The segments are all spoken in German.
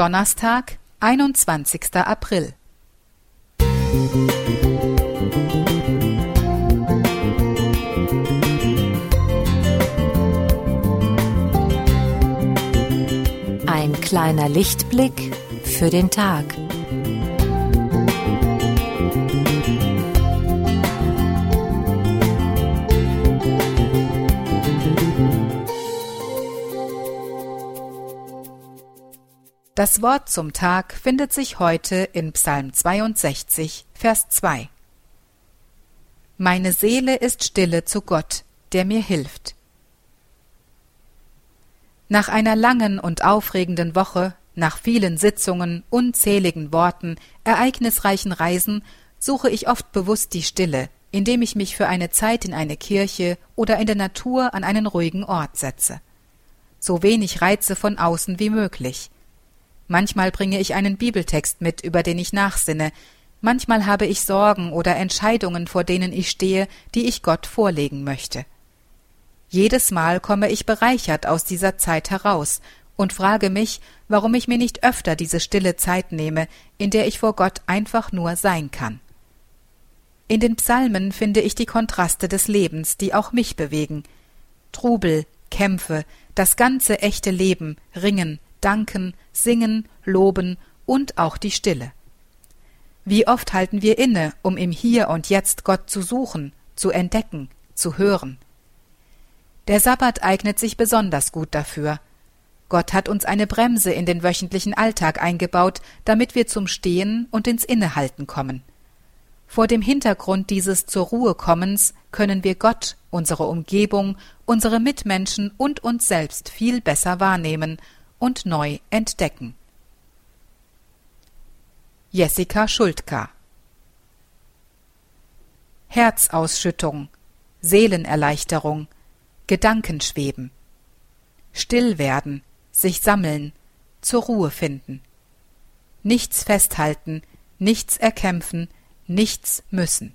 Donnerstag, 21. April. Ein kleiner Lichtblick für den Tag. Das Wort zum Tag findet sich heute in Psalm 62, Vers 2. Meine Seele ist stille zu Gott, der mir hilft. Nach einer langen und aufregenden Woche, nach vielen Sitzungen, unzähligen Worten, ereignisreichen Reisen, suche ich oft bewusst die Stille, indem ich mich für eine Zeit in eine Kirche oder in der Natur an einen ruhigen Ort setze. So wenig Reize von außen wie möglich – Manchmal bringe ich einen Bibeltext mit, über den ich nachsinne, manchmal habe ich Sorgen oder Entscheidungen, vor denen ich stehe, die ich Gott vorlegen möchte. Jedes Mal komme ich bereichert aus dieser Zeit heraus und frage mich, warum ich mir nicht öfter diese stille Zeit nehme, in der ich vor Gott einfach nur sein kann. In den Psalmen finde ich die Kontraste des Lebens, die auch mich bewegen. Trubel, Kämpfe, das ganze echte Leben, Ringen, danken, singen, loben und auch die Stille. Wie oft halten wir inne, um im Hier und Jetzt Gott zu suchen, zu entdecken, zu hören. Der Sabbat eignet sich besonders gut dafür. Gott hat uns eine Bremse in den wöchentlichen Alltag eingebaut, damit wir zum Stehen und ins Innehalten kommen. Vor dem Hintergrund dieses zur Ruhe kommens können wir Gott, unsere Umgebung, unsere Mitmenschen und uns selbst viel besser wahrnehmen und neu entdecken. Jessica Schuldka Herzausschüttung, Seelenerleichterung, Gedankenschweben, still werden, sich sammeln, zur Ruhe finden, nichts festhalten, nichts erkämpfen, nichts müssen,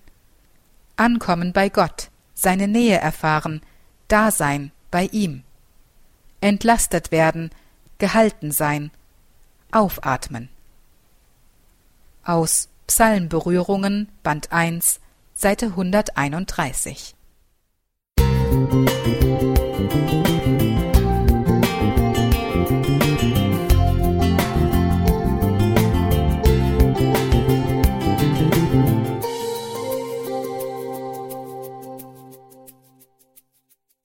ankommen bei Gott, seine Nähe erfahren, Dasein bei ihm, entlastet werden, gehalten sein, aufatmen. Aus Psalmberührungen, Band 1, Seite 131. Musik